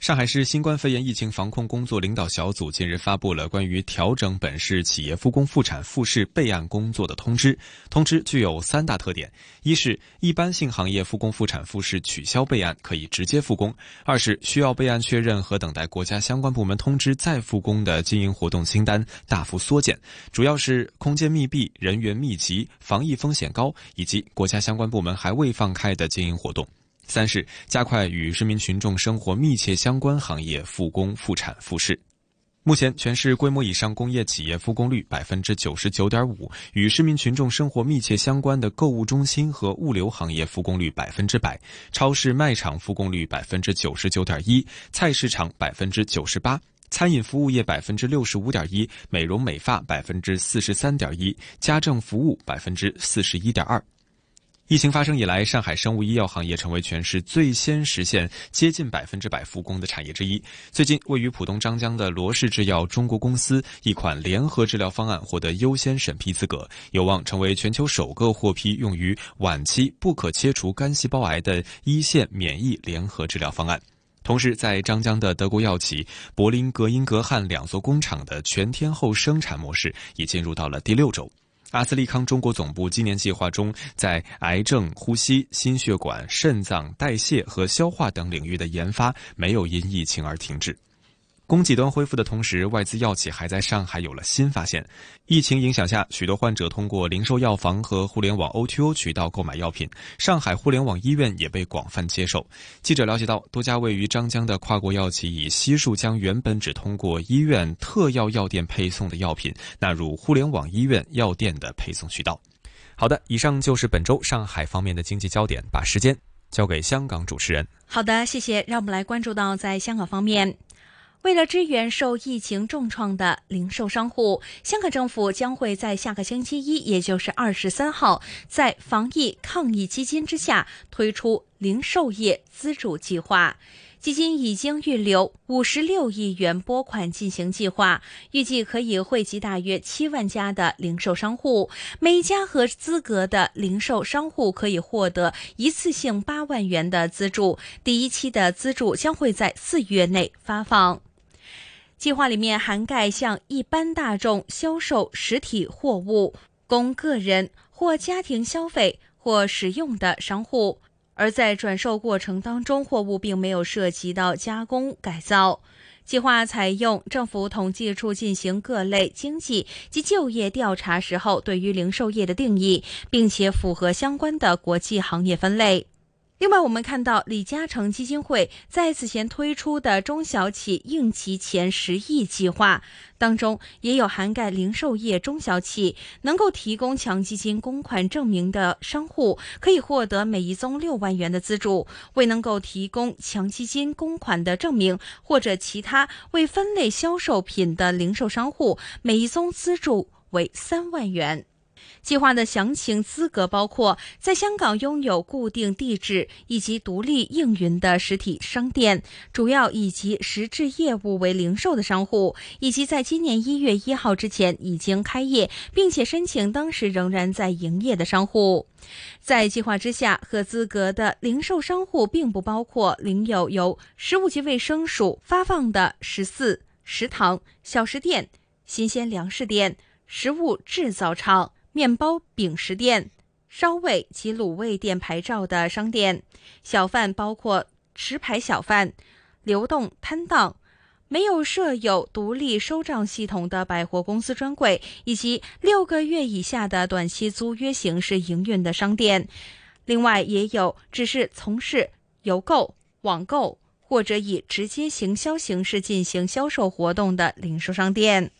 上海市新冠肺炎疫情防控工作领导小组近日发布了关于调整本市企业复工复产复市备案工作的通知。通知具有三大特点：一是一般性行业复工复产复市取消备案，可以直接复工；二是需要备案确认和等待国家相关部门通知再复工的经营活动清单大幅缩减，主要是空间密闭、人员密集、防疫风险高，以及国家相关部门还未放开的经营活动。三是加快与市民群众生活密切相关行业复工复产复市。目前，全市规模以上工业企业复工率百分之九十九点五，与市民群众生活密切相关的购物中心和物流行业复工率百分之百，超市卖场复工率百分之九十九点一，菜市场百分之九十八，餐饮服务业百分之六十五点一，美容美发百分之四十三点一，家政服务百分之四十一点二。疫情发生以来，上海生物医药行业成为全市最先实现接近百分之百复工的产业之一。最近，位于浦东张江的罗氏制药中国公司一款联合治疗方案获得优先审批资格，有望成为全球首个获批用于晚期不可切除肝细胞癌的一线免疫联合治疗方案。同时，在张江的德国药企柏林格英格汉两座工厂的全天候生产模式已进入到了第六周。阿斯利康中国总部今年计划中，在癌症、呼吸、心血管、肾脏、代谢和消化等领域的研发没有因疫情而停滞。供给端恢复的同时，外资药企还在上海有了新发现。疫情影响下，许多患者通过零售药房和互联网 O2O 渠道购买药品，上海互联网医院也被广泛接受。记者了解到，多家位于张江的跨国药企已悉数将原本只通过医院特药药店配送的药品纳入互联网医院药店的配送渠道。好的，以上就是本周上海方面的经济焦点，把时间交给香港主持人。好的，谢谢。让我们来关注到在香港方面。为了支援受疫情重创的零售商户，香港政府将会在下个星期一，也就是二十三号，在防疫抗疫基金之下推出零售业资助计划。基金已经预留五十六亿元拨款进行计划，预计可以惠及大约七万家的零售商户。每家合资格的零售商户可以获得一次性八万元的资助，第一期的资助将会在四月内发放。计划里面涵盖向一般大众销售实体货物，供个人或家庭消费或使用的商户，而在转售过程当中，货物并没有涉及到加工改造。计划采用政府统计处进行各类经济及就业调查时候对于零售业的定义，并且符合相关的国际行业分类。另外，我们看到李嘉诚基金会在此前推出的中小企应急前十亿计划当中，也有涵盖零售业中小企能够提供强基金公款证明的商户，可以获得每一宗六万元的资助；未能够提供强基金公款的证明或者其他未分类销售品的零售商户，每一宗资助为三万元。计划的详情资格包括在香港拥有固定地址以及独立运营的实体商店，主要以及实质业务为零售的商户，以及在今年一月一号之前已经开业并且申请当时仍然在营业的商户。在计划之下，合资格的零售商户并不包括领有由食物及卫生署发放的十四、食堂、小食店、新鲜粮食店、食物制造厂。面包饼食店、烧味及卤味店牌照的商店，小贩包括持牌小贩、流动摊档、没有设有独立收账系统的百货公司专柜，以及六个月以下的短期租约形式营运的商店。另外，也有只是从事邮购、网购或者以直接行销形式进行销售活动的零售商店。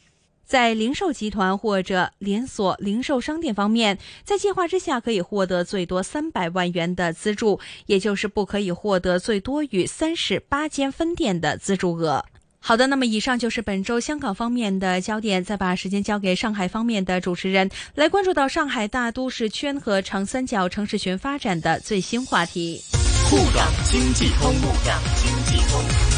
在零售集团或者连锁零售商店方面，在计划之下可以获得最多三百万元的资助，也就是不可以获得最多于三十八间分店的资助额。好的，那么以上就是本周香港方面的焦点，再把时间交给上海方面的主持人，来关注到上海大都市圈和长三角城市群发展的最新话题。沪港经济通，沪港经济通。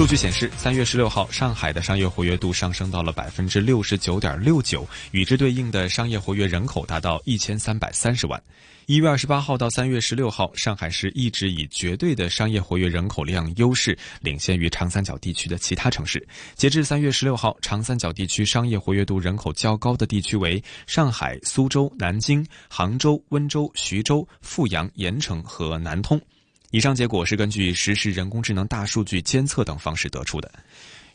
数据显示，三月十六号，上海的商业活跃度上升到了百分之六十九点六九，与之对应的商业活跃人口达到一千三百三十万。一月二十八号到三月十六号，上海市一直以绝对的商业活跃人口量优势领先于长三角地区的其他城市。截至三月十六号，长三角地区商业活跃度人口较高的地区为上海、苏州、南京、杭州、温州、徐州、阜阳、盐城和南通。以上结果是根据实时人工智能大数据监测等方式得出的。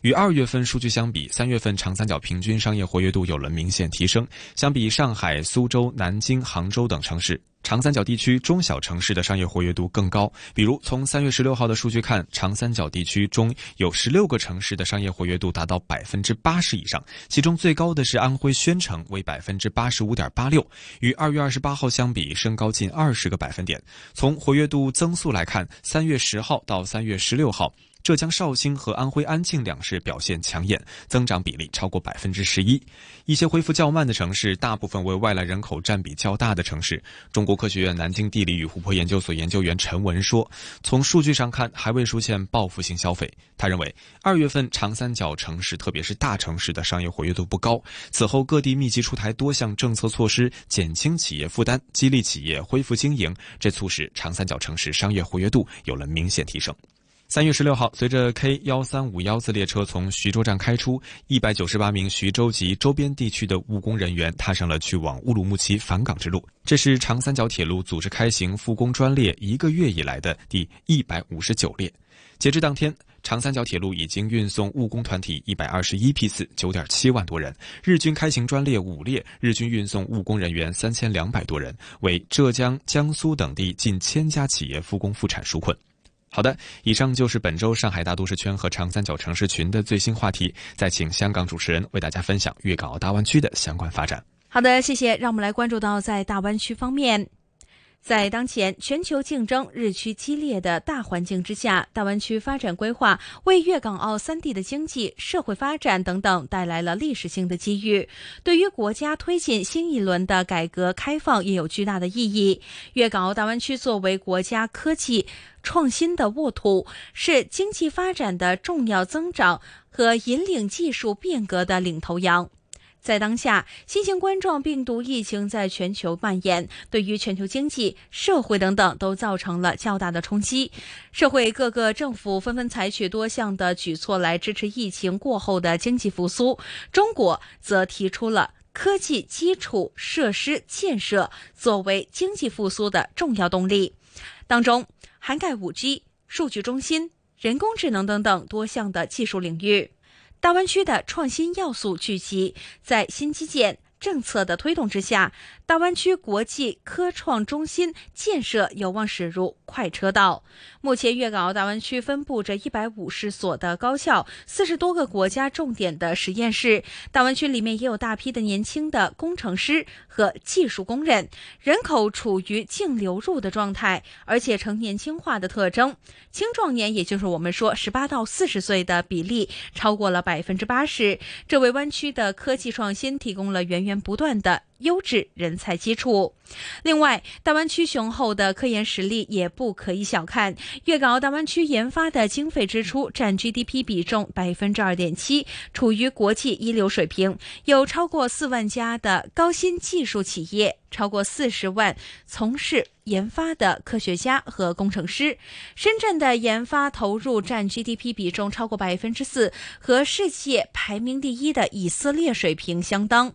与二月份数据相比，三月份长三角平均商业活跃度有了明显提升。相比上海、苏州、南京、杭州等城市。长三角地区中小城市的商业活跃度更高，比如从三月十六号的数据看，长三角地区中有十六个城市的商业活跃度达到百分之八十以上，其中最高的是安徽宣城，为百分之八十五点八六，与二月二十八号相比升高近二十个百分点。从活跃度增速来看，三月十号到三月十六号。浙江绍兴和安徽安庆两市表现抢眼，增长比例超过百分之十一。一些恢复较慢的城市，大部分为外来人口占比较大的城市。中国科学院南京地理与湖泊研究所研究员陈文说：“从数据上看，还未出现报复性消费。”他认为，二月份长三角城市，特别是大城市的商业活跃度不高。此后各地密集出台多项政策措施，减轻企业负担，激励企业恢复经营，这促使长三角城市商业活跃度有了明显提升。三月十六号，随着 K 幺三五幺次列车从徐州站开出，一百九十八名徐州及周边地区的务工人员踏上了去往乌鲁木齐返岗之路。这是长三角铁路组织开行复工专列一个月以来的第一百五十九列。截至当天，长三角铁路已经运送务工团体一百二十一批次，九点七万多人，日均开行专列五列，日均运送务工人员三千两百多人，为浙江、江苏等地近千家企业复工复产纾困。好的，以上就是本周上海大都市圈和长三角城市群的最新话题。再请香港主持人为大家分享粤港澳大湾区的相关发展。好的，谢谢。让我们来关注到在大湾区方面。在当前全球竞争日趋激烈的大环境之下，大湾区发展规划为粤港澳三地的经济社会发展等等带来了历史性的机遇，对于国家推进新一轮的改革开放也有巨大的意义。粤港澳大湾区作为国家科技创新的沃土，是经济发展的重要增长和引领技术变革的领头羊。在当下，新型冠状病毒疫情在全球蔓延，对于全球经济、社会等等都造成了较大的冲击。社会各个政府纷纷采取多项的举措来支持疫情过后的经济复苏。中国则提出了科技基础设施建设作为经济复苏的重要动力，当中涵盖五 G、数据中心、人工智能等等多项的技术领域。大湾区的创新要素聚集，在新基建。政策的推动之下，大湾区国际科创中心建设有望驶入快车道。目前，粤港澳大湾区分布着一百五十所的高校，四十多个国家重点的实验室。大湾区里面也有大批的年轻的工程师和技术工人，人口处于净流入的状态，而且呈年轻化的特征。青壮年，也就是我们说十八到四十岁的比例超过了百分之八十，这为湾区的科技创新提供了源源不断的优质人才基础。另外，大湾区雄厚的科研实力也不可以小看。粤港澳大湾区研发的经费支出占 GDP 比重百分之二点七，处于国际一流水平。有超过四万家的高新技术企业，超过四十万从事研发的科学家和工程师。深圳的研发投入占 GDP 比重超过百分之四，和世界排名第一的以色列水平相当。